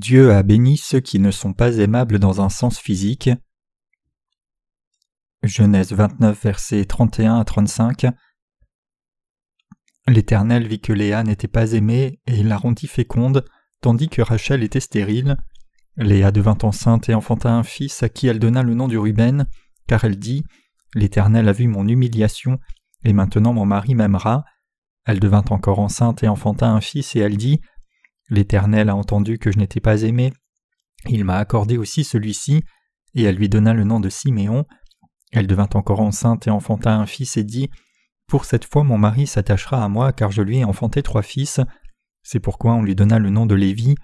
Dieu a béni ceux qui ne sont pas aimables dans un sens physique. Genèse 29, versets 31 à 35. L'Éternel vit que Léa n'était pas aimée et la rendit féconde, tandis que Rachel était stérile. Léa devint enceinte et enfanta un fils à qui elle donna le nom du Ruben, car elle dit L'Éternel a vu mon humiliation, et maintenant mon mari m'aimera. Elle devint encore enceinte et enfanta un fils, et elle dit L'Éternel a entendu que je n'étais pas aimé. Il m'a accordé aussi celui-ci, et elle lui donna le nom de Siméon. Elle devint encore enceinte et enfanta un fils et dit Pour cette fois mon mari s'attachera à moi, car je lui ai enfanté trois fils. C'est pourquoi on lui donna le nom de Lévi.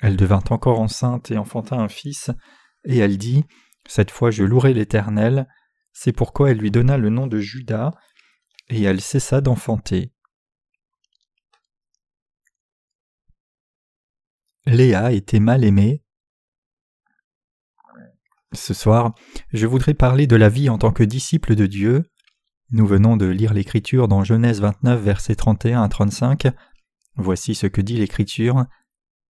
Elle devint encore enceinte et enfanta un fils, et elle dit Cette fois je louerai l'Éternel. C'est pourquoi elle lui donna le nom de Judas, et elle cessa d'enfanter. Léa était mal aimée. Ce soir, je voudrais parler de la vie en tant que disciple de Dieu. Nous venons de lire l'Écriture dans Genèse 29, versets 31 à 35. Voici ce que dit l'Écriture.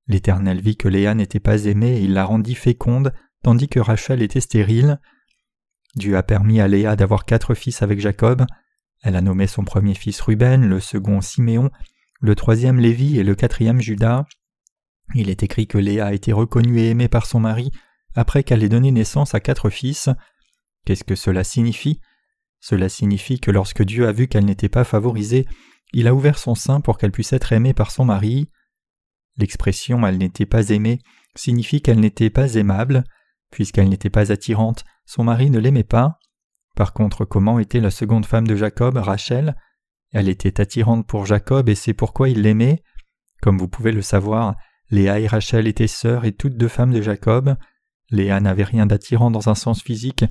L'Éternel vit que Léa n'était pas aimée et il la rendit féconde, tandis que Rachel était stérile. Dieu a permis à Léa d'avoir quatre fils avec Jacob. Elle a nommé son premier fils Ruben, le second Siméon, le troisième Lévi et le quatrième Judas. Il est écrit que Léa a été reconnue et aimée par son mari après qu'elle ait donné naissance à quatre fils. Qu'est-ce que cela signifie? Cela signifie que lorsque Dieu a vu qu'elle n'était pas favorisée, il a ouvert son sein pour qu'elle puisse être aimée par son mari. L'expression elle n'était pas aimée signifie qu'elle n'était pas aimable. Puisqu'elle n'était pas attirante, son mari ne l'aimait pas. Par contre, comment était la seconde femme de Jacob, Rachel? Elle était attirante pour Jacob et c'est pourquoi il l'aimait. Comme vous pouvez le savoir, Léa et Rachel étaient sœurs et toutes deux femmes de Jacob. Léa n'avait rien d'attirant dans un sens physique,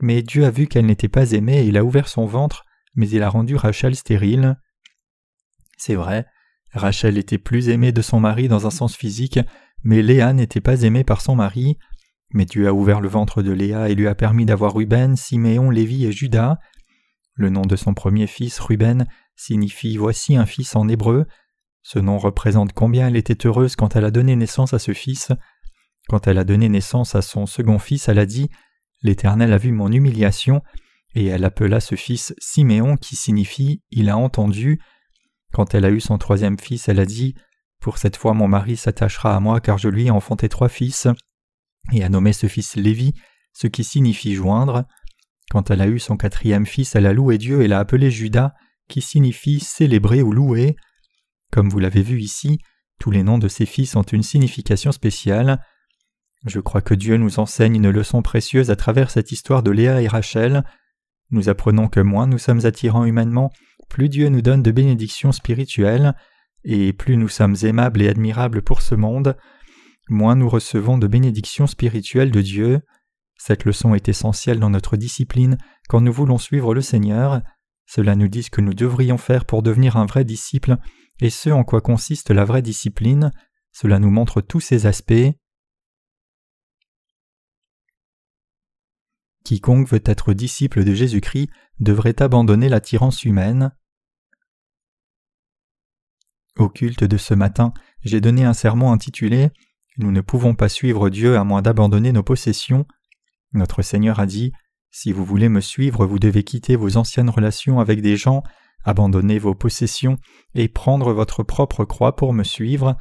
mais Dieu a vu qu'elle n'était pas aimée et il a ouvert son ventre, mais il a rendu Rachel stérile. C'est vrai, Rachel était plus aimée de son mari dans un sens physique, mais Léa n'était pas aimée par son mari. Mais Dieu a ouvert le ventre de Léa et lui a permis d'avoir Ruben, Siméon, Lévi et Judas. Le nom de son premier fils, Ruben, signifie Voici un fils en hébreu, ce nom représente combien elle était heureuse quand elle a donné naissance à ce fils. Quand elle a donné naissance à son second fils, elle a dit L'Éternel a vu mon humiliation, et elle appela ce fils Siméon qui signifie Il a entendu. Quand elle a eu son troisième fils, elle a dit Pour cette fois mon mari s'attachera à moi car je lui ai enfanté trois fils, et a nommé ce fils Lévi, ce qui signifie joindre. Quand elle a eu son quatrième fils, elle a loué Dieu et l'a appelé Judas, qui signifie célébrer ou louer. Comme vous l'avez vu ici, tous les noms de ses fils ont une signification spéciale. Je crois que Dieu nous enseigne une leçon précieuse à travers cette histoire de Léa et Rachel. Nous apprenons que moins nous sommes attirants humainement, plus Dieu nous donne de bénédictions spirituelles, et plus nous sommes aimables et admirables pour ce monde, moins nous recevons de bénédictions spirituelles de Dieu. Cette leçon est essentielle dans notre discipline quand nous voulons suivre le Seigneur. Cela nous dit ce que nous devrions faire pour devenir un vrai disciple et ce en quoi consiste la vraie discipline, cela nous montre tous ces aspects. Quiconque veut être disciple de Jésus-Christ devrait abandonner l'attirance humaine. Au culte de ce matin, j'ai donné un sermon intitulé Nous ne pouvons pas suivre Dieu à moins d'abandonner nos possessions. Notre Seigneur a dit Si vous voulez me suivre, vous devez quitter vos anciennes relations avec des gens abandonner vos possessions et prendre votre propre croix pour me suivre.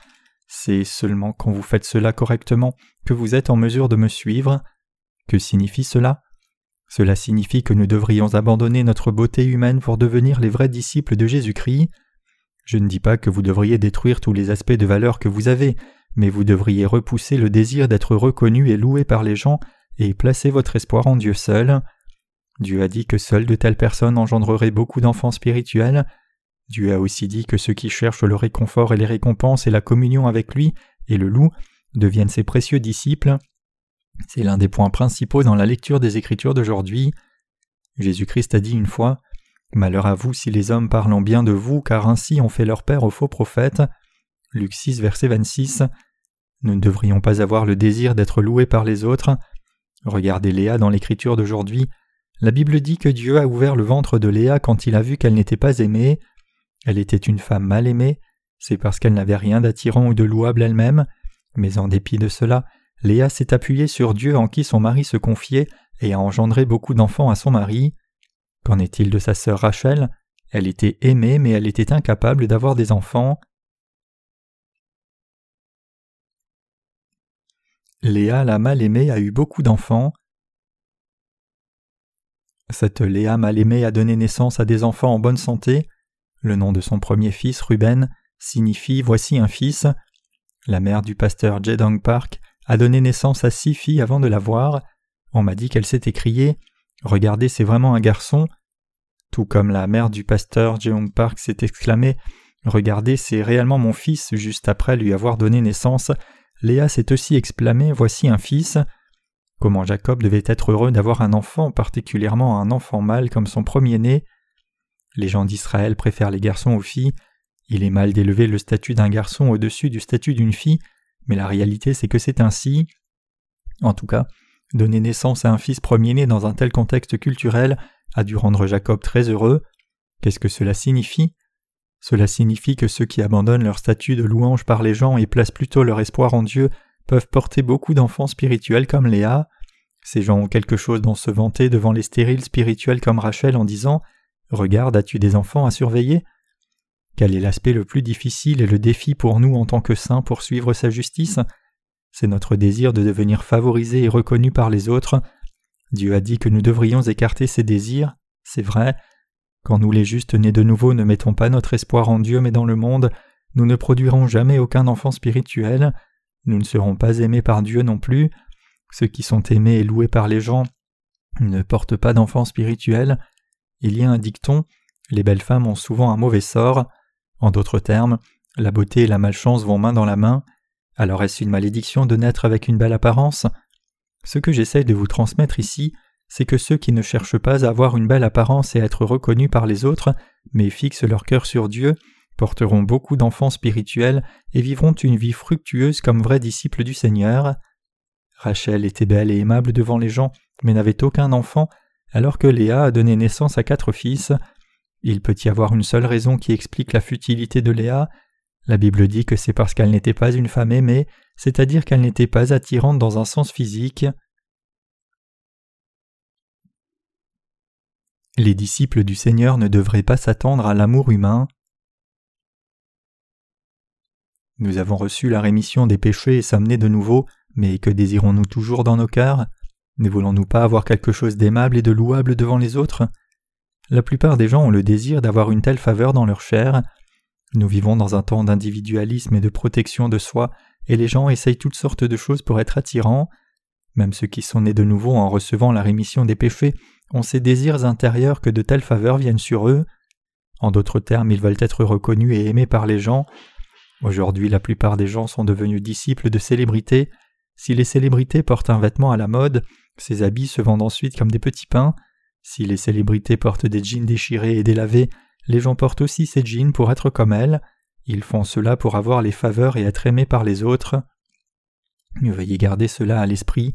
C'est seulement quand vous faites cela correctement que vous êtes en mesure de me suivre. Que signifie cela? Cela signifie que nous devrions abandonner notre beauté humaine pour devenir les vrais disciples de Jésus-Christ. Je ne dis pas que vous devriez détruire tous les aspects de valeur que vous avez, mais vous devriez repousser le désir d'être reconnu et loué par les gens et placer votre espoir en Dieu seul. Dieu a dit que seules de telles personnes engendreraient beaucoup d'enfants spirituels. Dieu a aussi dit que ceux qui cherchent le réconfort et les récompenses et la communion avec lui et le loup deviennent ses précieux disciples. C'est l'un des points principaux dans la lecture des Écritures d'aujourd'hui. Jésus-Christ a dit une fois Malheur à vous si les hommes parlent bien de vous, car ainsi ont fait leur père aux faux prophètes. Luc 6, verset 26. Nous ne devrions pas avoir le désir d'être loués par les autres. Regardez Léa dans l'Écriture d'aujourd'hui, la Bible dit que Dieu a ouvert le ventre de Léa quand il a vu qu'elle n'était pas aimée. Elle était une femme mal aimée, c'est parce qu'elle n'avait rien d'attirant ou de louable elle-même. Mais en dépit de cela, Léa s'est appuyée sur Dieu en qui son mari se confiait et a engendré beaucoup d'enfants à son mari. Qu'en est-il de sa sœur Rachel? Elle était aimée mais elle était incapable d'avoir des enfants. Léa la mal-aimée a eu beaucoup d'enfants. Cette Léa mal-aimée a donné naissance à des enfants en bonne santé. Le nom de son premier fils, Ruben, signifie Voici un fils. La mère du pasteur Jedong Park a donné naissance à six filles avant de la voir. On m'a dit qu'elle s'est écriée Regardez, c'est vraiment un garçon. Tout comme la mère du pasteur Jeong Park s'est exclamée Regardez, c'est réellement mon fils, juste après lui avoir donné naissance. Léa s'est aussi exclamée Voici un fils. Comment Jacob devait être heureux d'avoir un enfant, particulièrement un enfant mâle comme son premier-né. Les gens d'Israël préfèrent les garçons aux filles. Il est mal d'élever le statut d'un garçon au-dessus du statut d'une fille, mais la réalité c'est que c'est ainsi. En tout cas, donner naissance à un fils premier-né dans un tel contexte culturel a dû rendre Jacob très heureux. Qu'est-ce que cela signifie? Cela signifie que ceux qui abandonnent leur statut de louange par les gens et placent plutôt leur espoir en Dieu peuvent porter beaucoup d'enfants spirituels comme Léa. Ces gens ont quelque chose dont se vanter devant les stériles spirituels comme Rachel en disant Regarde, as-tu des enfants à surveiller? Quel est l'aspect le plus difficile et le défi pour nous en tant que saints pour suivre sa justice? C'est notre désir de devenir favorisé et reconnu par les autres. Dieu a dit que nous devrions écarter ces désirs, c'est vrai. Quand nous les justes nés de nouveau ne mettons pas notre espoir en Dieu mais dans le monde, nous ne produirons jamais aucun enfant spirituel, nous ne serons pas aimés par Dieu non plus, ceux qui sont aimés et loués par les gens ne portent pas d'enfants spirituels, il y a un dicton Les belles femmes ont souvent un mauvais sort. En d'autres termes, la beauté et la malchance vont main dans la main. Alors est-ce une malédiction de naître avec une belle apparence? Ce que j'essaye de vous transmettre ici, c'est que ceux qui ne cherchent pas à avoir une belle apparence et à être reconnus par les autres, mais fixent leur cœur sur Dieu, porteront beaucoup d'enfants spirituels et vivront une vie fructueuse comme vrais disciples du Seigneur. Rachel était belle et aimable devant les gens, mais n'avait aucun enfant, alors que Léa a donné naissance à quatre fils. Il peut y avoir une seule raison qui explique la futilité de Léa. La Bible dit que c'est parce qu'elle n'était pas une femme aimée, c'est-à-dire qu'elle n'était pas attirante dans un sens physique. Les disciples du Seigneur ne devraient pas s'attendre à l'amour humain. Nous avons reçu la rémission des péchés et sommes nés de nouveau, mais que désirons-nous toujours dans nos cœurs? Ne voulons-nous pas avoir quelque chose d'aimable et de louable devant les autres? La plupart des gens ont le désir d'avoir une telle faveur dans leur chair. Nous vivons dans un temps d'individualisme et de protection de soi, et les gens essayent toutes sortes de choses pour être attirants. Même ceux qui sont nés de nouveau en recevant la rémission des péchés ont ces désirs intérieurs que de telles faveurs viennent sur eux. En d'autres termes, ils veulent être reconnus et aimés par les gens. Aujourd'hui, la plupart des gens sont devenus disciples de célébrités. Si les célébrités portent un vêtement à la mode, ces habits se vendent ensuite comme des petits pains. Si les célébrités portent des jeans déchirés et délavés, les gens portent aussi ces jeans pour être comme elles. Ils font cela pour avoir les faveurs et être aimés par les autres. Veuillez garder cela à l'esprit.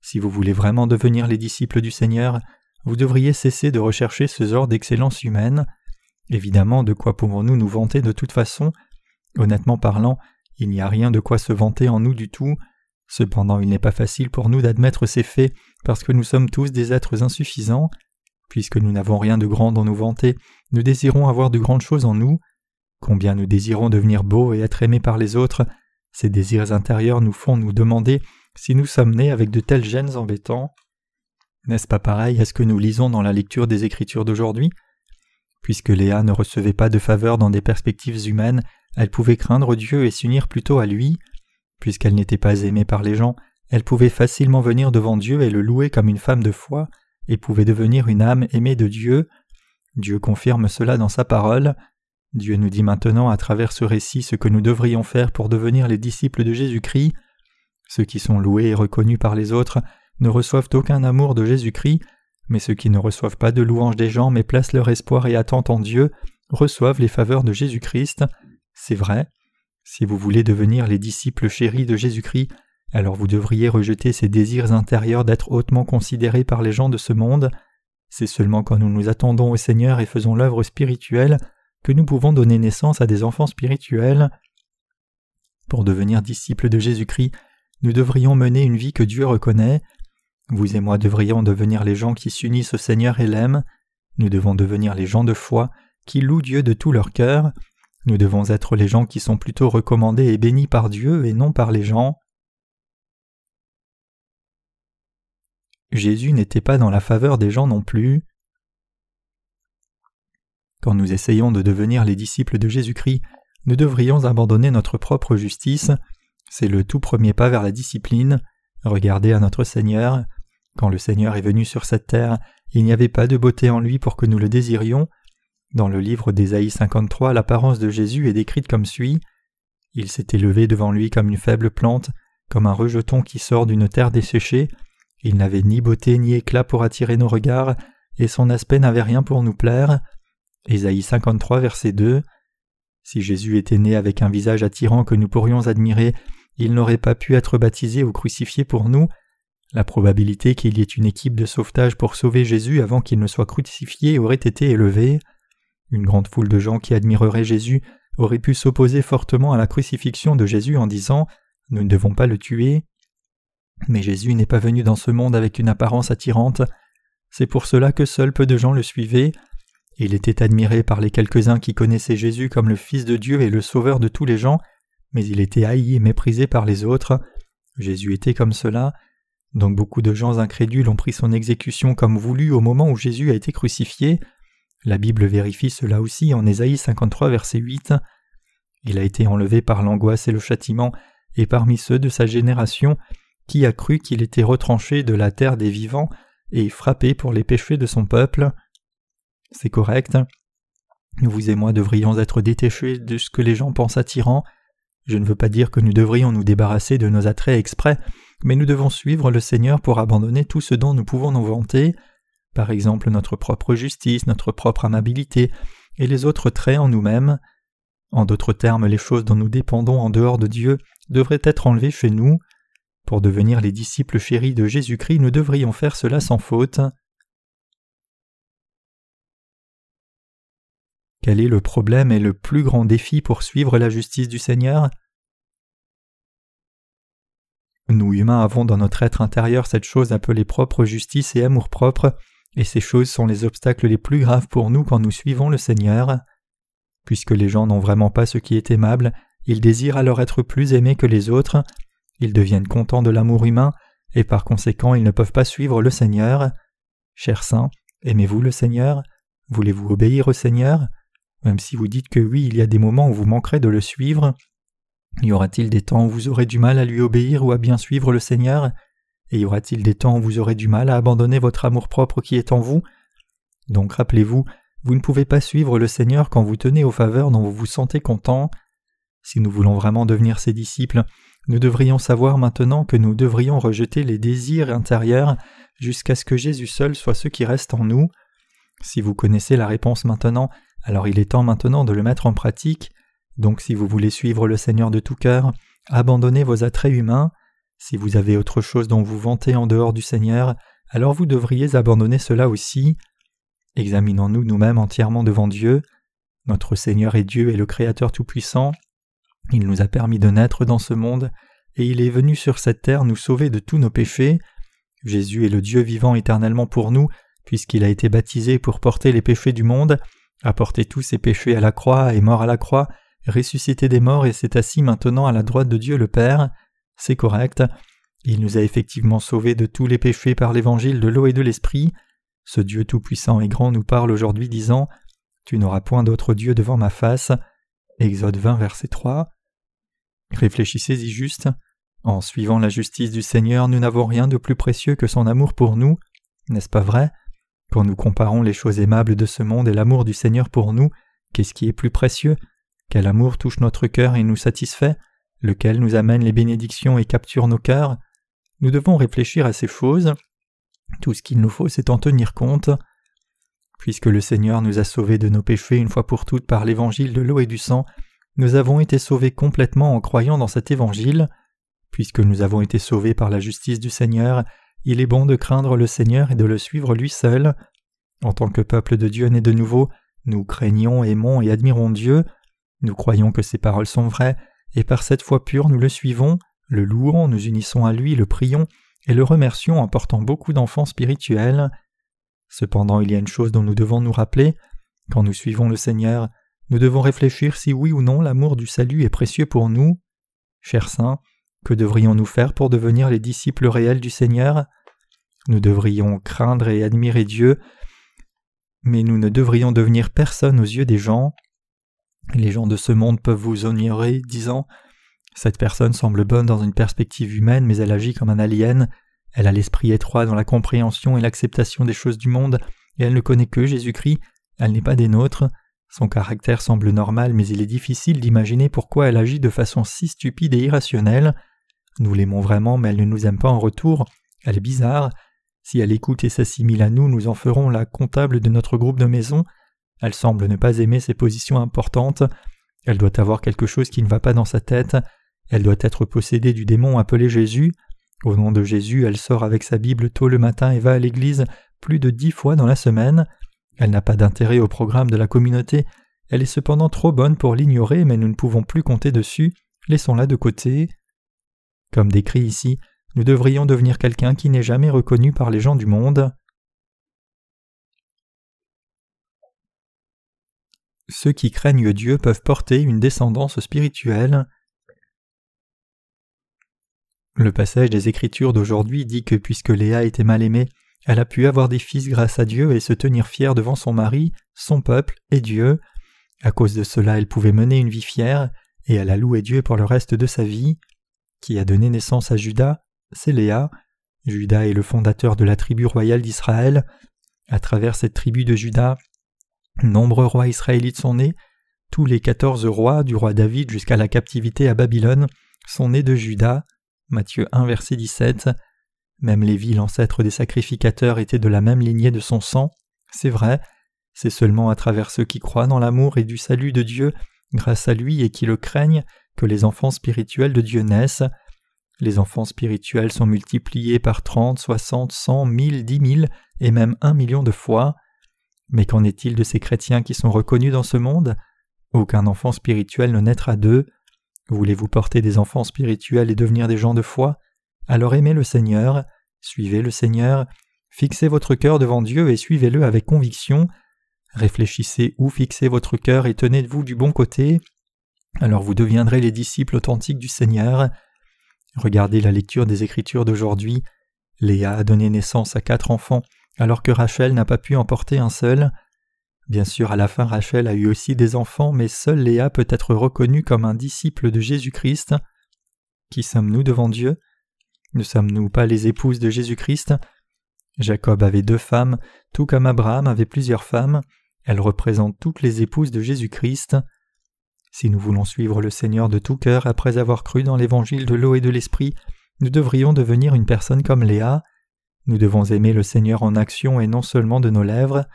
Si vous voulez vraiment devenir les disciples du Seigneur, vous devriez cesser de rechercher ce genre d'excellence humaine. Évidemment, de quoi pouvons-nous nous vanter de toute façon? Honnêtement parlant, il n'y a rien de quoi se vanter en nous du tout. Cependant, il n'est pas facile pour nous d'admettre ces faits parce que nous sommes tous des êtres insuffisants. Puisque nous n'avons rien de grand dans nous vanter, nous désirons avoir de grandes choses en nous. Combien nous désirons devenir beaux et être aimés par les autres, ces désirs intérieurs nous font nous demander si nous sommes nés avec de tels gènes embêtants. N'est-ce pas pareil à ce que nous lisons dans la lecture des Écritures d'aujourd'hui? Puisque Léa ne recevait pas de faveur dans des perspectives humaines, elle pouvait craindre Dieu et s'unir plutôt à lui. Puisqu'elle n'était pas aimée par les gens, elle pouvait facilement venir devant Dieu et le louer comme une femme de foi, et pouvait devenir une âme aimée de Dieu. Dieu confirme cela dans sa parole. Dieu nous dit maintenant à travers ce récit ce que nous devrions faire pour devenir les disciples de Jésus-Christ. Ceux qui sont loués et reconnus par les autres ne reçoivent aucun amour de Jésus-Christ, mais ceux qui ne reçoivent pas de louange des gens mais placent leur espoir et attente en Dieu reçoivent les faveurs de Jésus-Christ. C'est vrai. Si vous voulez devenir les disciples chéris de Jésus-Christ, alors vous devriez rejeter ces désirs intérieurs d'être hautement considérés par les gens de ce monde. C'est seulement quand nous nous attendons au Seigneur et faisons l'œuvre spirituelle que nous pouvons donner naissance à des enfants spirituels. Pour devenir disciples de Jésus-Christ, nous devrions mener une vie que Dieu reconnaît. Vous et moi devrions devenir les gens qui s'unissent au Seigneur et l'aiment. Nous devons devenir les gens de foi qui louent Dieu de tout leur cœur. Nous devons être les gens qui sont plutôt recommandés et bénis par Dieu et non par les gens. Jésus n'était pas dans la faveur des gens non plus. Quand nous essayons de devenir les disciples de Jésus-Christ, nous devrions abandonner notre propre justice. C'est le tout premier pas vers la discipline. Regardez à notre Seigneur. Quand le Seigneur est venu sur cette terre, il n'y avait pas de beauté en lui pour que nous le désirions. Dans le livre d'Ésaïe 53, l'apparence de Jésus est décrite comme suit. Il s'est élevé devant lui comme une faible plante, comme un rejeton qui sort d'une terre desséchée. Il n'avait ni beauté ni éclat pour attirer nos regards, et son aspect n'avait rien pour nous plaire. Ésaïe 53, verset 2. Si Jésus était né avec un visage attirant que nous pourrions admirer, il n'aurait pas pu être baptisé ou crucifié pour nous. La probabilité qu'il y ait une équipe de sauvetage pour sauver Jésus avant qu'il ne soit crucifié aurait été élevée. Une grande foule de gens qui admireraient Jésus aurait pu s'opposer fortement à la crucifixion de Jésus en disant Nous ne devons pas le tuer. Mais Jésus n'est pas venu dans ce monde avec une apparence attirante. C'est pour cela que seuls peu de gens le suivaient. Il était admiré par les quelques-uns qui connaissaient Jésus comme le Fils de Dieu et le Sauveur de tous les gens, mais il était haï et méprisé par les autres. Jésus était comme cela. Donc beaucoup de gens incrédules ont pris son exécution comme voulu au moment où Jésus a été crucifié. La Bible vérifie cela aussi en Ésaïe 53 verset 8. Il a été enlevé par l'angoisse et le châtiment, et parmi ceux de sa génération, qui a cru qu'il était retranché de la terre des vivants et frappé pour les péchés de son peuple. C'est correct. Vous et moi devrions être détachés de ce que les gens pensent attirant. Je ne veux pas dire que nous devrions nous débarrasser de nos attraits exprès, mais nous devons suivre le Seigneur pour abandonner tout ce dont nous pouvons nous vanter, par exemple notre propre justice, notre propre amabilité, et les autres traits en nous-mêmes. En d'autres termes, les choses dont nous dépendons en dehors de Dieu devraient être enlevées chez nous. Pour devenir les disciples chéris de Jésus-Christ, nous devrions faire cela sans faute. Quel est le problème et le plus grand défi pour suivre la justice du Seigneur? Nous humains avons dans notre être intérieur cette chose appelée propre justice et amour-propre, et ces choses sont les obstacles les plus graves pour nous quand nous suivons le Seigneur. Puisque les gens n'ont vraiment pas ce qui est aimable, ils désirent alors être plus aimés que les autres, ils deviennent contents de l'amour humain, et par conséquent ils ne peuvent pas suivre le Seigneur. Chers saints, aimez-vous le Seigneur? Voulez-vous obéir au Seigneur? Même si vous dites que oui, il y a des moments où vous manquerez de le suivre. Y aura-t-il des temps où vous aurez du mal à lui obéir ou à bien suivre le Seigneur? Et y aura-t-il des temps où vous aurez du mal à abandonner votre amour-propre qui est en vous? Donc rappelez-vous, vous ne pouvez pas suivre le Seigneur quand vous tenez aux faveurs dont vous vous sentez content. Si nous voulons vraiment devenir ses disciples, nous devrions savoir maintenant que nous devrions rejeter les désirs intérieurs jusqu'à ce que Jésus seul soit ce qui reste en nous. Si vous connaissez la réponse maintenant, alors il est temps maintenant de le mettre en pratique. Donc si vous voulez suivre le Seigneur de tout cœur, abandonnez vos attraits humains. Si vous avez autre chose dont vous vantez en dehors du Seigneur, alors vous devriez abandonner cela aussi. Examinons-nous nous-mêmes entièrement devant Dieu. Notre Seigneur est Dieu et le Créateur Tout-Puissant. Il nous a permis de naître dans ce monde, et il est venu sur cette terre nous sauver de tous nos péchés. Jésus est le Dieu vivant éternellement pour nous, puisqu'il a été baptisé pour porter les péchés du monde, a porté tous ses péchés à la croix et mort à la croix, ressuscité des morts et s'est assis maintenant à la droite de Dieu le Père. C'est correct. Il nous a effectivement sauvés de tous les péchés par l'évangile de l'eau et de l'esprit. Ce Dieu tout-puissant et grand nous parle aujourd'hui disant Tu n'auras point d'autre Dieu devant ma face. Exode 20, verset 3. Réfléchissez-y juste. En suivant la justice du Seigneur, nous n'avons rien de plus précieux que son amour pour nous, n'est-ce pas vrai? Quand nous comparons les choses aimables de ce monde et l'amour du Seigneur pour nous, qu'est-ce qui est plus précieux? Quel amour touche notre cœur et nous satisfait? Lequel nous amène les bénédictions et capture nos cœurs? Nous devons réfléchir à ces choses. Tout ce qu'il nous faut, c'est en tenir compte. Puisque le Seigneur nous a sauvés de nos péchés une fois pour toutes par l'évangile de l'eau et du sang, nous avons été sauvés complètement en croyant dans cet évangile. Puisque nous avons été sauvés par la justice du Seigneur, il est bon de craindre le Seigneur et de le suivre lui seul. En tant que peuple de Dieu né de nouveau, nous craignons, aimons et admirons Dieu. Nous croyons que ses paroles sont vraies, et par cette foi pure nous le suivons, le louons, nous unissons à lui, le prions, et le remercions en portant beaucoup d'enfants spirituels. Cependant il y a une chose dont nous devons nous rappeler, quand nous suivons le Seigneur, nous devons réfléchir si oui ou non l'amour du salut est précieux pour nous. Chers saints, que devrions-nous faire pour devenir les disciples réels du Seigneur? Nous devrions craindre et admirer Dieu, mais nous ne devrions devenir personne aux yeux des gens. Les gens de ce monde peuvent vous honorer, disant Cette personne semble bonne dans une perspective humaine, mais elle agit comme un alien, elle a l'esprit étroit dans la compréhension et l'acceptation des choses du monde, et elle ne connaît que Jésus-Christ, elle n'est pas des nôtres. Son caractère semble normal, mais il est difficile d'imaginer pourquoi elle agit de façon si stupide et irrationnelle. Nous l'aimons vraiment, mais elle ne nous aime pas en retour. Elle est bizarre. Si elle écoute et s'assimile à nous, nous en ferons la comptable de notre groupe de maison. Elle semble ne pas aimer ses positions importantes. Elle doit avoir quelque chose qui ne va pas dans sa tête. Elle doit être possédée du démon appelé Jésus. Au nom de Jésus, elle sort avec sa Bible tôt le matin et va à l'église plus de dix fois dans la semaine. Elle n'a pas d'intérêt au programme de la communauté, elle est cependant trop bonne pour l'ignorer, mais nous ne pouvons plus compter dessus, laissons-la de côté. Comme décrit ici, nous devrions devenir quelqu'un qui n'est jamais reconnu par les gens du monde. Ceux qui craignent Dieu peuvent porter une descendance spirituelle. Le passage des Écritures d'aujourd'hui dit que puisque Léa était mal aimée, elle a pu avoir des fils grâce à Dieu et se tenir fière devant son mari, son peuple et Dieu. À cause de cela, elle pouvait mener une vie fière, et elle a loué Dieu pour le reste de sa vie. Qui a donné naissance à Judas C'est Léa. Judas est le fondateur de la tribu royale d'Israël. À travers cette tribu de Judas, nombreux rois israélites sont nés. Tous les quatorze rois, du roi David jusqu'à la captivité à Babylone, sont nés de Judas. Matthieu 1, verset 17. Même Lévi, l'ancêtre des sacrificateurs, était de la même lignée de son sang. C'est vrai, c'est seulement à travers ceux qui croient dans l'amour et du salut de Dieu, grâce à lui et qui le craignent, que les enfants spirituels de Dieu naissent. Les enfants spirituels sont multipliés par trente, soixante, cent, mille, dix mille et même un million de fois. Mais qu'en est-il de ces chrétiens qui sont reconnus dans ce monde? Aucun enfant spirituel ne naîtra d'eux. Voulez-vous porter des enfants spirituels et devenir des gens de foi? Alors aimez le Seigneur, suivez le Seigneur, fixez votre cœur devant Dieu et suivez-le avec conviction, réfléchissez où fixez votre cœur et tenez-vous du bon côté, alors vous deviendrez les disciples authentiques du Seigneur. Regardez la lecture des Écritures d'aujourd'hui. Léa a donné naissance à quatre enfants, alors que Rachel n'a pas pu en porter un seul. Bien sûr, à la fin, Rachel a eu aussi des enfants, mais seule Léa peut être reconnue comme un disciple de Jésus-Christ. Qui sommes-nous devant Dieu? Ne sommes-nous pas les épouses de Jésus-Christ? Jacob avait deux femmes, tout comme Abraham avait plusieurs femmes. Elles représentent toutes les épouses de Jésus-Christ. Si nous voulons suivre le Seigneur de tout cœur après avoir cru dans l'évangile de l'eau et de l'esprit, nous devrions devenir une personne comme Léa. Nous devons aimer le Seigneur en action et non seulement de nos lèvres.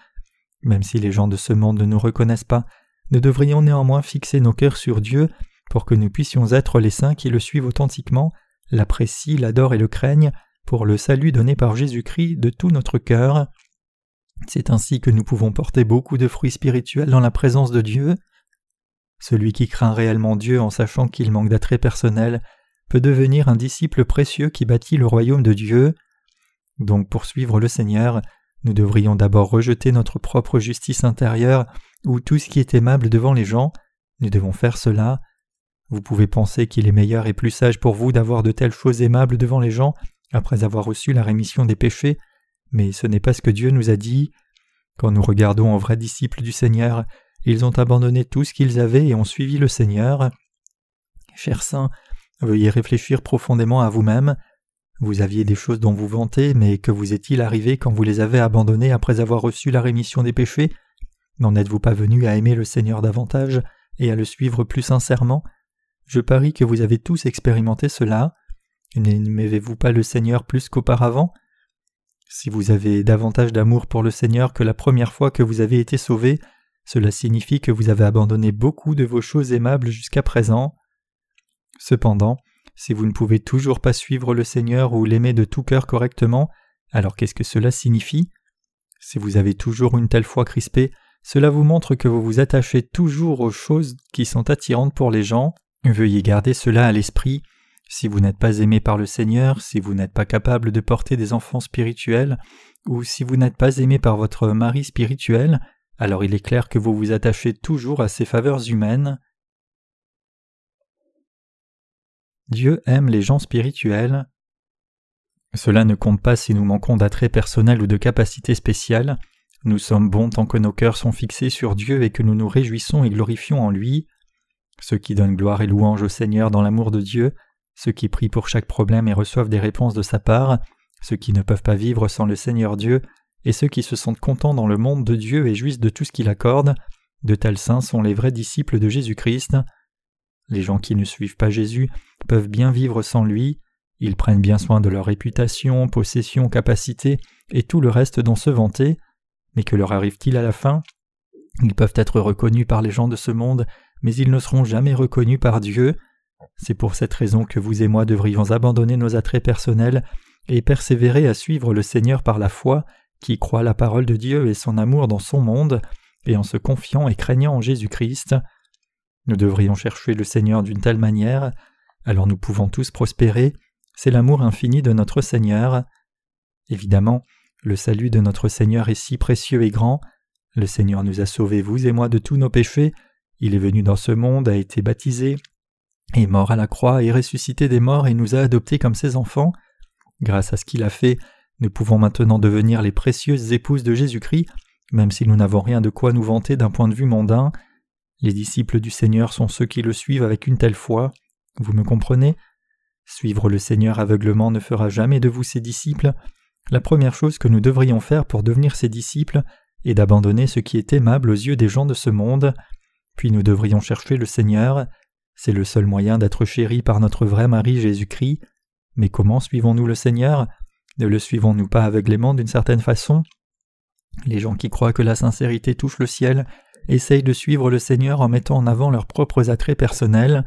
Même si les gens de ce monde ne nous reconnaissent pas, nous devrions néanmoins fixer nos cœurs sur Dieu pour que nous puissions être les saints qui le suivent authentiquement l'apprécient, l'adorent et le craignent pour le salut donné par Jésus-Christ de tout notre cœur. C'est ainsi que nous pouvons porter beaucoup de fruits spirituels dans la présence de Dieu. Celui qui craint réellement Dieu en sachant qu'il manque d'attrait personnel peut devenir un disciple précieux qui bâtit le royaume de Dieu. Donc pour suivre le Seigneur, nous devrions d'abord rejeter notre propre justice intérieure ou tout ce qui est aimable devant les gens. Nous devons faire cela. Vous pouvez penser qu'il est meilleur et plus sage pour vous d'avoir de telles choses aimables devant les gens après avoir reçu la rémission des péchés, mais ce n'est pas ce que Dieu nous a dit. Quand nous regardons en vrais disciples du Seigneur, ils ont abandonné tout ce qu'ils avaient et ont suivi le Seigneur. Chers saints, veuillez réfléchir profondément à vous-même. Vous aviez des choses dont vous vantez, mais que vous est-il arrivé quand vous les avez abandonnées après avoir reçu la rémission des péchés? N'en êtes-vous pas venu à aimer le Seigneur davantage et à le suivre plus sincèrement? Je parie que vous avez tous expérimenté cela. N'aimez-vous pas le Seigneur plus qu'auparavant? Si vous avez davantage d'amour pour le Seigneur que la première fois que vous avez été sauvé, cela signifie que vous avez abandonné beaucoup de vos choses aimables jusqu'à présent. Cependant, si vous ne pouvez toujours pas suivre le Seigneur ou l'aimer de tout cœur correctement, alors qu'est-ce que cela signifie? Si vous avez toujours une telle foi crispée, cela vous montre que vous vous attachez toujours aux choses qui sont attirantes pour les gens. Veuillez garder cela à l'esprit. Si vous n'êtes pas aimé par le Seigneur, si vous n'êtes pas capable de porter des enfants spirituels, ou si vous n'êtes pas aimé par votre mari spirituel, alors il est clair que vous vous attachez toujours à ces faveurs humaines. Dieu aime les gens spirituels. Cela ne compte pas si nous manquons d'attrait personnel ou de capacité spéciale. Nous sommes bons tant que nos cœurs sont fixés sur Dieu et que nous nous réjouissons et glorifions en lui. Ceux qui donnent gloire et louange au Seigneur dans l'amour de Dieu, ceux qui prient pour chaque problème et reçoivent des réponses de sa part, ceux qui ne peuvent pas vivre sans le Seigneur Dieu, et ceux qui se sentent contents dans le monde de Dieu et jouissent de tout ce qu'il accorde, de tels saints sont les vrais disciples de Jésus-Christ. Les gens qui ne suivent pas Jésus peuvent bien vivre sans lui, ils prennent bien soin de leur réputation, possession, capacité et tout le reste dont se vanter, mais que leur arrive-t-il à la fin? Ils peuvent être reconnus par les gens de ce monde, mais ils ne seront jamais reconnus par Dieu. C'est pour cette raison que vous et moi devrions abandonner nos attraits personnels et persévérer à suivre le Seigneur par la foi, qui croit la parole de Dieu et son amour dans son monde, et en se confiant et craignant en Jésus-Christ. Nous devrions chercher le Seigneur d'une telle manière, alors nous pouvons tous prospérer, c'est l'amour infini de notre Seigneur. Évidemment, le salut de notre Seigneur est si précieux et grand, le Seigneur nous a sauvés, vous et moi, de tous nos péchés, il est venu dans ce monde, a été baptisé, est mort à la croix et ressuscité des morts et nous a adoptés comme ses enfants. Grâce à ce qu'il a fait, nous pouvons maintenant devenir les précieuses épouses de Jésus-Christ, même si nous n'avons rien de quoi nous vanter d'un point de vue mondain. Les disciples du Seigneur sont ceux qui le suivent avec une telle foi. Vous me comprenez? Suivre le Seigneur aveuglement ne fera jamais de vous ses disciples. La première chose que nous devrions faire pour devenir ses disciples est d'abandonner ce qui est aimable aux yeux des gens de ce monde. Puis nous devrions chercher le Seigneur. C'est le seul moyen d'être chéri par notre vrai mari Jésus-Christ. Mais comment suivons-nous le Seigneur? Ne le suivons-nous pas aveuglément d'une certaine façon? Les gens qui croient que la sincérité touche le ciel essayent de suivre le Seigneur en mettant en avant leurs propres attraits personnels.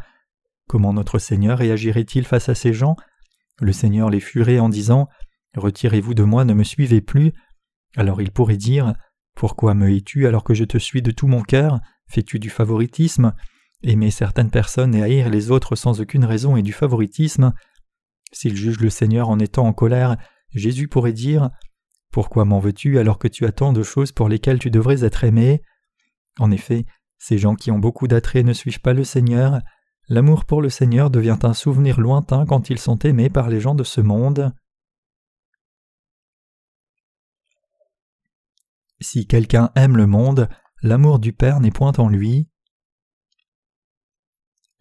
Comment notre Seigneur réagirait-il face à ces gens? Le Seigneur les fuirait en disant Retirez-vous de moi, ne me suivez plus. Alors il pourrait dire Pourquoi me hais-tu alors que je te suis de tout mon cœur? Fais-tu du favoritisme? Aimer certaines personnes et haïr les autres sans aucune raison et du favoritisme S'il juge le Seigneur en étant en colère, Jésus pourrait dire Pourquoi m'en veux-tu alors que tu as tant de choses pour lesquelles tu devrais être aimé? En effet, ces gens qui ont beaucoup d'attrait ne suivent pas le Seigneur, L'amour pour le Seigneur devient un souvenir lointain quand ils sont aimés par les gens de ce monde. Si quelqu'un aime le monde, l'amour du Père n'est point en lui.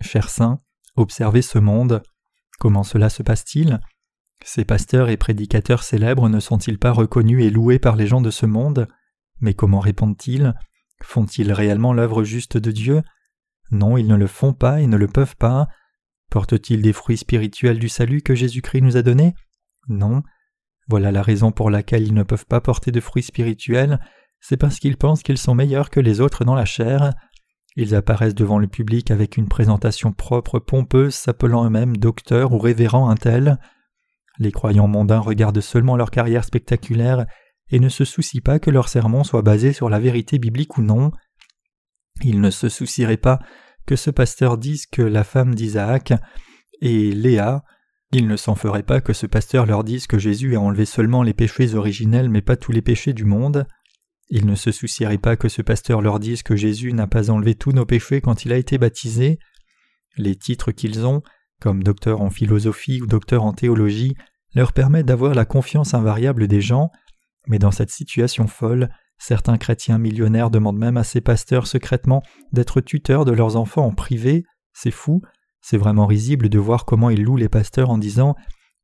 Chers saints, observez ce monde. Comment cela se passe-t-il? Ces pasteurs et prédicateurs célèbres ne sont-ils pas reconnus et loués par les gens de ce monde? Mais comment répondent-ils? Font-ils réellement l'œuvre juste de Dieu? Non, ils ne le font pas et ne le peuvent pas. Portent-ils des fruits spirituels du salut que Jésus-Christ nous a donnés? Non. Voilà la raison pour laquelle ils ne peuvent pas porter de fruits spirituels, c'est parce qu'ils pensent qu'ils sont meilleurs que les autres dans la chair. Ils apparaissent devant le public avec une présentation propre, pompeuse, s'appelant eux-mêmes docteurs ou révérends un tel. Les croyants mondains regardent seulement leur carrière spectaculaire et ne se soucient pas que leur sermon soit basé sur la vérité biblique ou non. Ils ne se soucieraient pas que ce pasteur dise que la femme d'Isaac est Léa. Il ne s'en ferait pas que ce pasteur leur dise que Jésus a enlevé seulement les péchés originels mais pas tous les péchés du monde. Il ne se soucierait pas que ce pasteur leur dise que Jésus n'a pas enlevé tous nos péchés quand il a été baptisé. Les titres qu'ils ont, comme docteur en philosophie ou docteur en théologie, leur permettent d'avoir la confiance invariable des gens, mais dans cette situation folle, Certains chrétiens millionnaires demandent même à ces pasteurs secrètement d'être tuteurs de leurs enfants en privé. C'est fou. C'est vraiment risible de voir comment ils louent les pasteurs en disant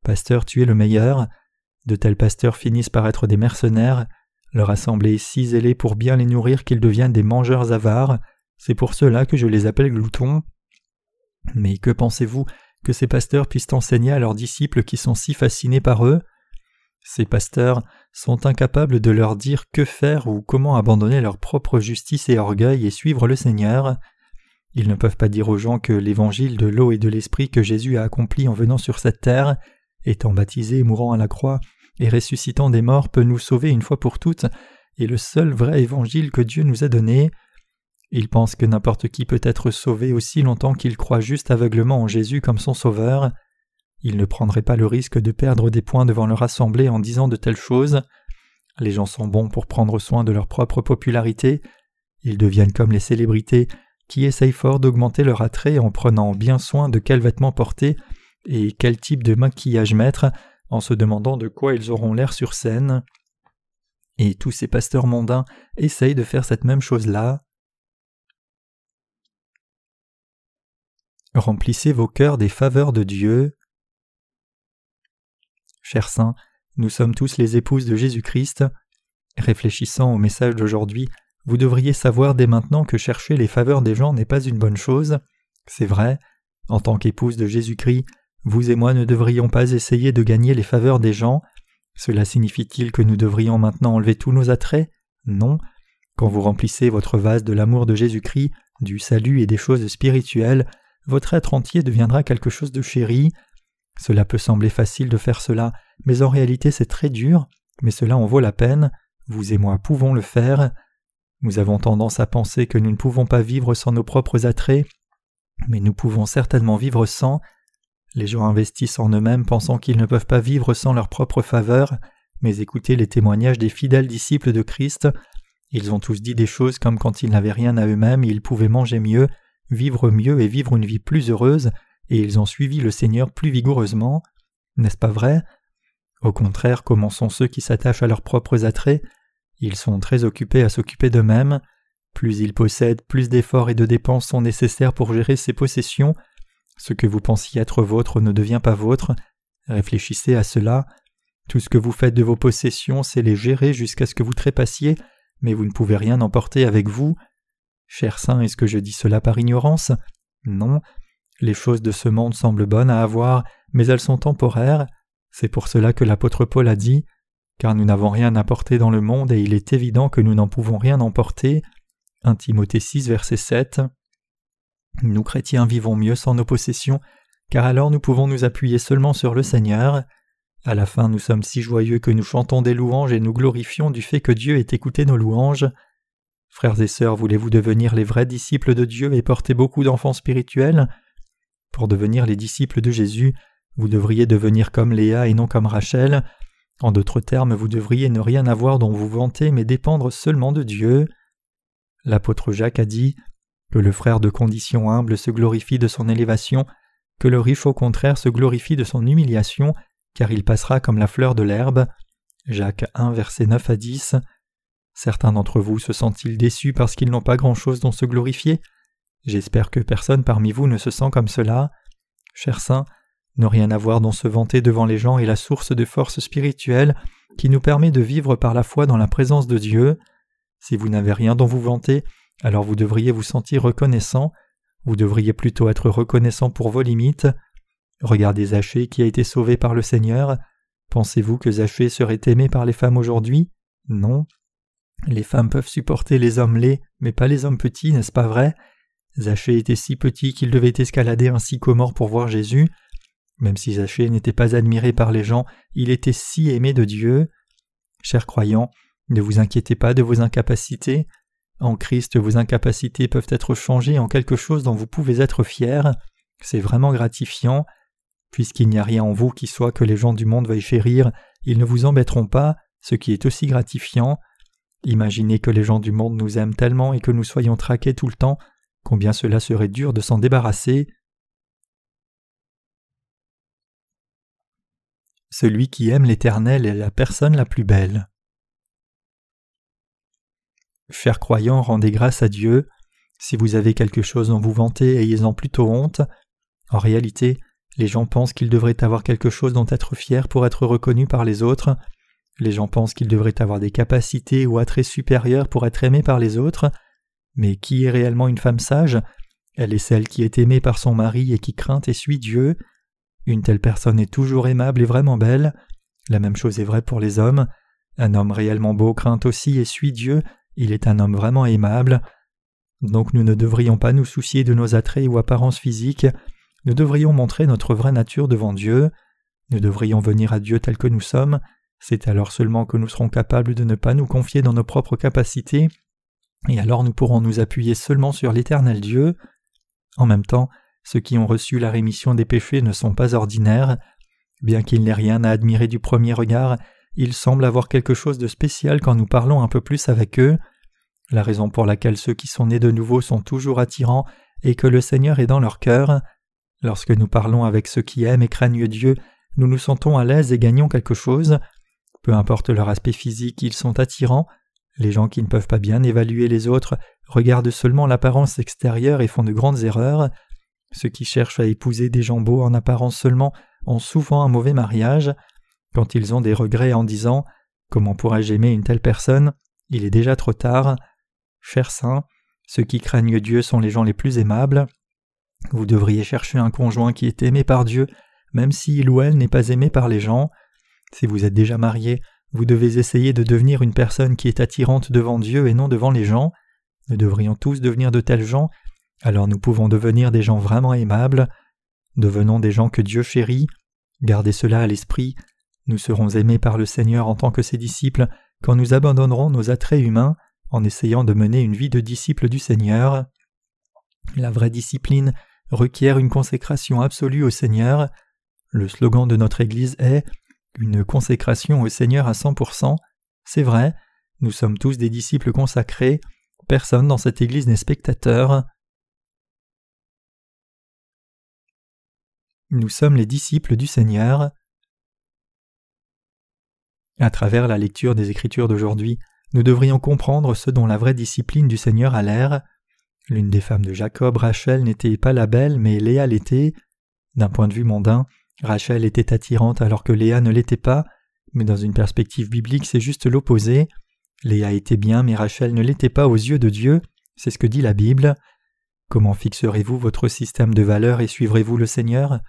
Pasteur, tu es le meilleur. De tels pasteurs finissent par être des mercenaires. Leur assemblée est si zélée pour bien les nourrir qu'ils deviennent des mangeurs avares. C'est pour cela que je les appelle gloutons. Mais que pensez-vous que ces pasteurs puissent enseigner à leurs disciples qui sont si fascinés par eux ces pasteurs sont incapables de leur dire que faire ou comment abandonner leur propre justice et orgueil et suivre le Seigneur. Ils ne peuvent pas dire aux gens que l'évangile de l'eau et de l'esprit que Jésus a accompli en venant sur cette terre, étant baptisé, mourant à la croix et ressuscitant des morts peut nous sauver une fois pour toutes, et le seul vrai évangile que Dieu nous a donné. Ils pensent que n'importe qui peut être sauvé aussi longtemps qu'il croit juste aveuglement en Jésus comme son sauveur. Ils ne prendraient pas le risque de perdre des points devant leur assemblée en disant de telles choses. Les gens sont bons pour prendre soin de leur propre popularité. Ils deviennent comme les célébrités qui essayent fort d'augmenter leur attrait en prenant bien soin de quels vêtements porter et quel type de maquillage mettre en se demandant de quoi ils auront l'air sur scène. Et tous ces pasteurs mondains essayent de faire cette même chose-là. Remplissez vos cœurs des faveurs de Dieu. Chers saints, nous sommes tous les épouses de Jésus-Christ. Réfléchissant au message d'aujourd'hui, vous devriez savoir dès maintenant que chercher les faveurs des gens n'est pas une bonne chose. C'est vrai, en tant qu'épouse de Jésus-Christ, vous et moi ne devrions pas essayer de gagner les faveurs des gens. Cela signifie-t-il que nous devrions maintenant enlever tous nos attraits? Non. Quand vous remplissez votre vase de l'amour de Jésus-Christ, du salut et des choses spirituelles, votre être entier deviendra quelque chose de chéri. Cela peut sembler facile de faire cela, mais en réalité c'est très dur, mais cela en vaut la peine. Vous et moi pouvons le faire. Nous avons tendance à penser que nous ne pouvons pas vivre sans nos propres attraits, mais nous pouvons certainement vivre sans. Les gens investissent en eux-mêmes pensant qu'ils ne peuvent pas vivre sans leur propre faveur, mais écoutez les témoignages des fidèles disciples de Christ. Ils ont tous dit des choses comme quand ils n'avaient rien à eux-mêmes, ils pouvaient manger mieux, vivre mieux et vivre une vie plus heureuse, et ils ont suivi le Seigneur plus vigoureusement. N'est-ce pas vrai? Au contraire, comment sont ceux qui s'attachent à leurs propres attraits? Ils sont très occupés à s'occuper d'eux-mêmes. Plus ils possèdent, plus d'efforts et de dépenses sont nécessaires pour gérer ces possessions. Ce que vous pensiez être vôtre ne devient pas vôtre. Réfléchissez à cela. Tout ce que vous faites de vos possessions, c'est les gérer jusqu'à ce que vous trépassiez, mais vous ne pouvez rien emporter avec vous. Cher saint, est-ce que je dis cela par ignorance? Non. Les choses de ce monde semblent bonnes à avoir, mais elles sont temporaires. C'est pour cela que l'apôtre Paul a dit Car nous n'avons rien porter dans le monde et il est évident que nous n'en pouvons rien emporter. 1 Timothée 6, verset 7. Nous chrétiens vivons mieux sans nos possessions, car alors nous pouvons nous appuyer seulement sur le Seigneur. À la fin, nous sommes si joyeux que nous chantons des louanges et nous glorifions du fait que Dieu ait écouté nos louanges. Frères et sœurs, voulez-vous devenir les vrais disciples de Dieu et porter beaucoup d'enfants spirituels? Pour devenir les disciples de Jésus, vous devriez devenir comme Léa et non comme Rachel. En d'autres termes, vous devriez ne rien avoir dont vous vantez, mais dépendre seulement de Dieu. L'apôtre Jacques a dit que le frère de condition humble se glorifie de son élévation, que le riche au contraire se glorifie de son humiliation, car il passera comme la fleur de l'herbe. Jacques 1, verset 9 à 10. Certains d'entre vous se sentent-ils déçus parce qu'ils n'ont pas grand-chose dont se glorifier? J'espère que personne parmi vous ne se sent comme cela. Chers saints, ne rien avoir dont se vanter devant les gens est la source de force spirituelle qui nous permet de vivre par la foi dans la présence de Dieu. Si vous n'avez rien dont vous vanter, alors vous devriez vous sentir reconnaissant, vous devriez plutôt être reconnaissant pour vos limites. Regardez Zachée qui a été sauvé par le Seigneur. Pensez-vous que Zachée serait aimé par les femmes aujourd'hui? Non. Les femmes peuvent supporter les hommes laids, mais pas les hommes petits, n'est-ce pas vrai? Zachée était si petit qu'il devait escalader un sycomore pour voir Jésus. Même si Zachée n'était pas admiré par les gens, il était si aimé de Dieu. Chers croyants, ne vous inquiétez pas de vos incapacités. En Christ, vos incapacités peuvent être changées en quelque chose dont vous pouvez être fiers. C'est vraiment gratifiant. Puisqu'il n'y a rien en vous qui soit que les gens du monde veuillent chérir, ils ne vous embêteront pas, ce qui est aussi gratifiant. Imaginez que les gens du monde nous aiment tellement et que nous soyons traqués tout le temps, combien cela serait dur de s'en débarrasser. Celui qui aime l'Éternel est la personne la plus belle. Chers croyants, rendez grâce à Dieu. Si vous avez quelque chose dont vous vantez, ayez-en plutôt honte. En réalité, les gens pensent qu'ils devraient avoir quelque chose dont être fiers pour être reconnus par les autres. Les gens pensent qu'ils devraient avoir des capacités ou attraits supérieurs pour être aimés par les autres. Mais qui est réellement une femme sage? Elle est celle qui est aimée par son mari et qui craint et suit Dieu. Une telle personne est toujours aimable et vraiment belle. La même chose est vraie pour les hommes. Un homme réellement beau craint aussi et suit Dieu, il est un homme vraiment aimable. Donc nous ne devrions pas nous soucier de nos attraits ou apparences physiques, nous devrions montrer notre vraie nature devant Dieu, nous devrions venir à Dieu tel que nous sommes, c'est alors seulement que nous serons capables de ne pas nous confier dans nos propres capacités, et alors nous pourrons nous appuyer seulement sur l'Éternel Dieu. En même temps, ceux qui ont reçu la rémission des péchés ne sont pas ordinaires. Bien qu'il n'ait rien à admirer du premier regard, ils semblent avoir quelque chose de spécial quand nous parlons un peu plus avec eux. La raison pour laquelle ceux qui sont nés de nouveau sont toujours attirants est que le Seigneur est dans leur cœur. Lorsque nous parlons avec ceux qui aiment et craignent Dieu, nous nous sentons à l'aise et gagnons quelque chose. Peu importe leur aspect physique, ils sont attirants. Les gens qui ne peuvent pas bien évaluer les autres regardent seulement l'apparence extérieure et font de grandes erreurs. Ceux qui cherchent à épouser des gens beaux en apparence seulement ont souvent un mauvais mariage. Quand ils ont des regrets en disant Comment pourrais-je aimer une telle personne? Il est déjà trop tard. Chers saints, ceux qui craignent Dieu sont les gens les plus aimables. Vous devriez chercher un conjoint qui est aimé par Dieu, même s'il ou elle n'est pas aimé par les gens. Si vous êtes déjà marié, vous devez essayer de devenir une personne qui est attirante devant Dieu et non devant les gens. Nous devrions tous devenir de tels gens, alors nous pouvons devenir des gens vraiment aimables. Devenons des gens que Dieu chérit. Gardez cela à l'esprit. Nous serons aimés par le Seigneur en tant que ses disciples quand nous abandonnerons nos attraits humains en essayant de mener une vie de disciple du Seigneur. La vraie discipline requiert une consécration absolue au Seigneur. Le slogan de notre Église est une consécration au Seigneur à 100%. C'est vrai, nous sommes tous des disciples consacrés, personne dans cette Église n'est spectateur. Nous sommes les disciples du Seigneur. À travers la lecture des Écritures d'aujourd'hui, nous devrions comprendre ce dont la vraie discipline du Seigneur a l'air. L'une des femmes de Jacob, Rachel, n'était pas la belle, mais Léa l'était. D'un point de vue mondain, Rachel était attirante alors que Léa ne l'était pas, mais dans une perspective biblique c'est juste l'opposé. Léa était bien mais Rachel ne l'était pas aux yeux de Dieu, c'est ce que dit la Bible. Comment fixerez-vous votre système de valeurs et suivrez-vous le Seigneur?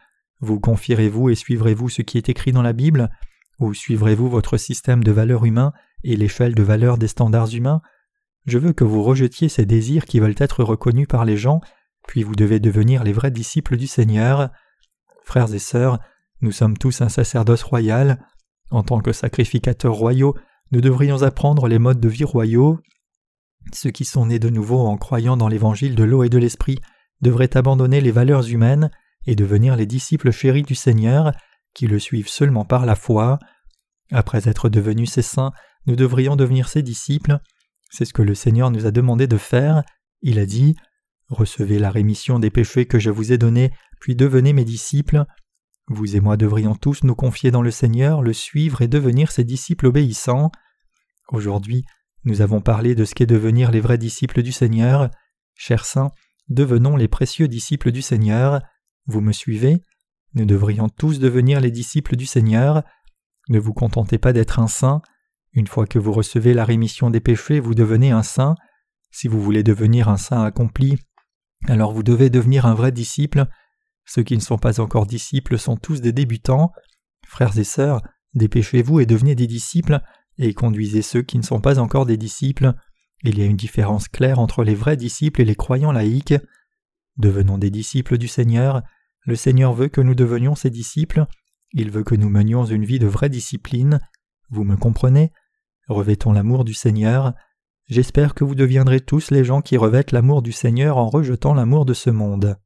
Vous confierez-vous et suivrez-vous ce qui est écrit dans la Bible? Ou suivrez-vous votre système de valeurs humains et l'échelle de valeurs des standards humains? Je veux que vous rejetiez ces désirs qui veulent être reconnus par les gens, puis vous devez devenir les vrais disciples du Seigneur. Frères et sœurs, nous sommes tous un sacerdoce royal. En tant que sacrificateurs royaux, nous devrions apprendre les modes de vie royaux. Ceux qui sont nés de nouveau en croyant dans l'évangile de l'eau et de l'esprit devraient abandonner les valeurs humaines et devenir les disciples chéris du Seigneur, qui le suivent seulement par la foi. Après être devenus ses saints, nous devrions devenir ses disciples. C'est ce que le Seigneur nous a demandé de faire. Il a dit Recevez la rémission des péchés que je vous ai donnés, puis devenez mes disciples. Vous et moi devrions tous nous confier dans le Seigneur, le suivre et devenir ses disciples obéissants. Aujourd'hui, nous avons parlé de ce qu'est devenir les vrais disciples du Seigneur. Chers saints, devenons les précieux disciples du Seigneur. Vous me suivez? Nous devrions tous devenir les disciples du Seigneur. Ne vous contentez pas d'être un saint. Une fois que vous recevez la rémission des péchés, vous devenez un saint. Si vous voulez devenir un saint accompli, alors vous devez devenir un vrai disciple. Ceux qui ne sont pas encore disciples sont tous des débutants. Frères et sœurs, dépêchez-vous et devenez des disciples, et conduisez ceux qui ne sont pas encore des disciples. Il y a une différence claire entre les vrais disciples et les croyants laïcs. Devenons des disciples du Seigneur. Le Seigneur veut que nous devenions ses disciples. Il veut que nous menions une vie de vraie discipline. Vous me comprenez? Revêtons l'amour du Seigneur. J'espère que vous deviendrez tous les gens qui revêtent l'amour du Seigneur en rejetant l'amour de ce monde.